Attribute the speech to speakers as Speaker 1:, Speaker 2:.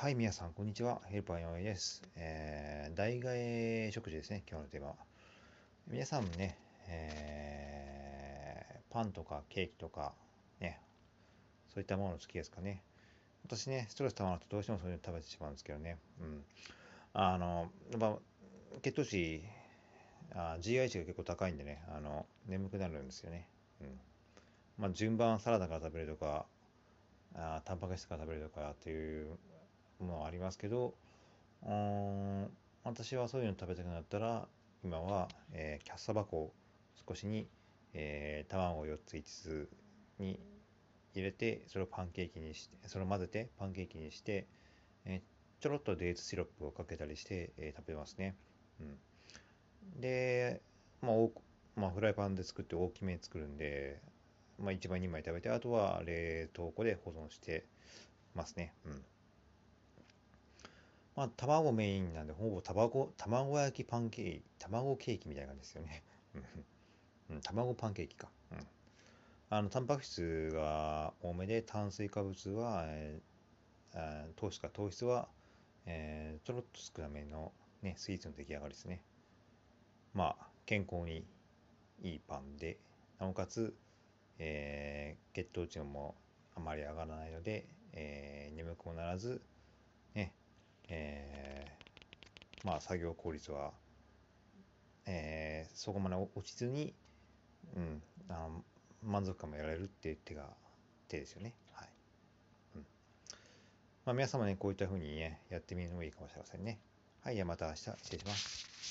Speaker 1: はい、皆さん、こんにちは。ヘルパーのおいです。えー、代替食事ですね、今日のテーマ。皆さんもね、えー、パンとかケーキとか、ね、そういったもの好きですかね。私ね、ストレス溜まるとどうしてもそういうの食べてしまうんですけどね。うん。あの、やっぱ、血糖値、あ GI 値が結構高いんでね、あの、眠くなるんですよね。うん。まあ、順番サラダから食べるとか、あタンパク質から食べるとかっていうもありますけど、うん、私はそういうの食べたくなったら、今は、えー、キャッサバ粉を少しに、えー、卵を4つ5つに入れて、それをパンケーキにして、それを混ぜてパンケーキにして、えー、ちょろっとデーツシロップをかけたりして、えー、食べますね。うん、で、まあ、まあ、フライパンで作って大きめに作るんで、まあ、1枚2枚食べて、あとは冷凍庫で保存してますね。うんまあ、卵メインなんで、ほぼ卵、卵焼きパンケーキ、卵ケーキみたいな感じですよね。うん、卵パンケーキか。うん。あの、タンパク質が多めで、炭水化物は、えー、糖質か糖質は、えー、ちょろっと少なめの、ね、スイーツの出来上がりですね。まあ、健康にいいパンで、なおかつ、えー、血糖値もあまり上がらないので、えー、眠くもならず、ね、えー、まあ、作業効率は、えー、そこまで落ちずに、うん、あの満足感も得られるっていう手が、手ですよね。はい。うん。まあ、皆様ね、こういったふうにね、やってみるのもいいかもしれませんね。はい、じゃあまた明日失礼します。